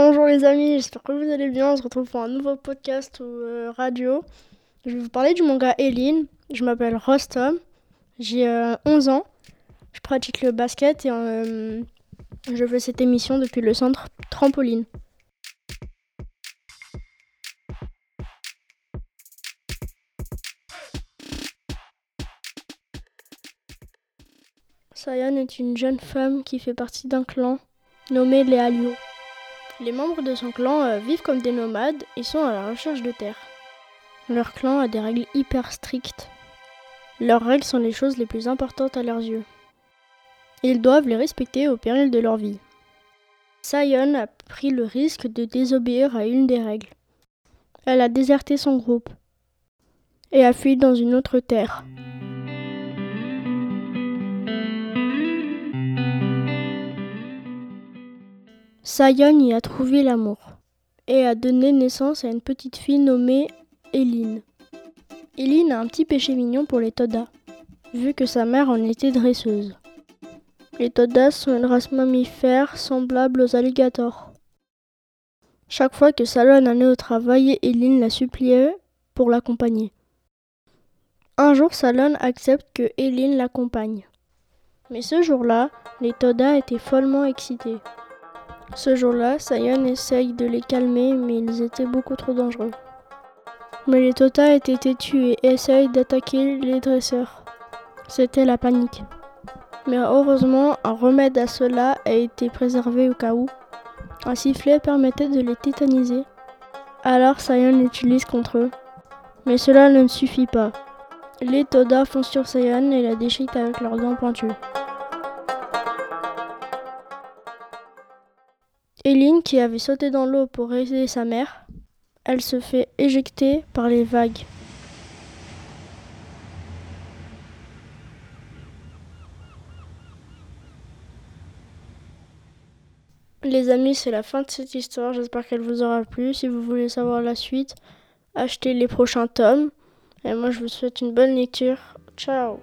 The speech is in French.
Bonjour les amis, j'espère que vous allez bien. On se retrouve pour un nouveau podcast ou euh, radio. Je vais vous parler du manga Eileen. Je m'appelle Rostom, j'ai 11 ans. Je pratique le basket et euh, je fais cette émission depuis le centre Trampoline. Sayan est une jeune femme qui fait partie d'un clan nommé les Alio. Les membres de son clan euh, vivent comme des nomades et sont à la recherche de terre. Leur clan a des règles hyper strictes. Leurs règles sont les choses les plus importantes à leurs yeux. Ils doivent les respecter au péril de leur vie. Sayon a pris le risque de désobéir à une des règles. Elle a déserté son groupe et a fui dans une autre terre. Sayon y a trouvé l'amour et a donné naissance à une petite fille nommée Eline. Eline a un petit péché mignon pour les Todas, vu que sa mère en était dresseuse. Les Todas sont une race mammifère semblable aux alligators. Chaque fois que Salon allait au travail, Eline la suppliait pour l'accompagner. Un jour, Salon accepte que Eline l'accompagne. Mais ce jour-là, les Todas étaient follement excités. Ce jour-là, Sayon essaye de les calmer, mais ils étaient beaucoup trop dangereux. Mais les Tota étaient têtus et essayent d'attaquer les dresseurs. C'était la panique. Mais heureusement, un remède à cela a été préservé au cas où. Un sifflet permettait de les tétaniser. Alors Sayon l'utilise contre eux. Mais cela ne suffit pas. Les Toda font sur Sayon et la déchiquetent avec leurs dents pointues. Eileen, qui avait sauté dans l'eau pour aider sa mère, elle se fait éjecter par les vagues. Les amis, c'est la fin de cette histoire. J'espère qu'elle vous aura plu. Si vous voulez savoir la suite, achetez les prochains tomes. Et moi, je vous souhaite une bonne lecture. Ciao